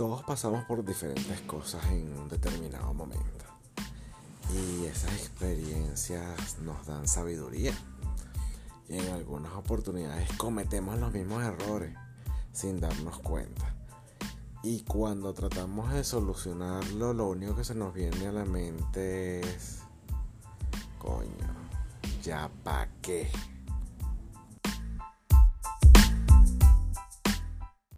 Todos pasamos por diferentes cosas en un determinado momento. Y esas experiencias nos dan sabiduría. Y en algunas oportunidades cometemos los mismos errores sin darnos cuenta. Y cuando tratamos de solucionarlo, lo único que se nos viene a la mente es, coño, ya pa' qué.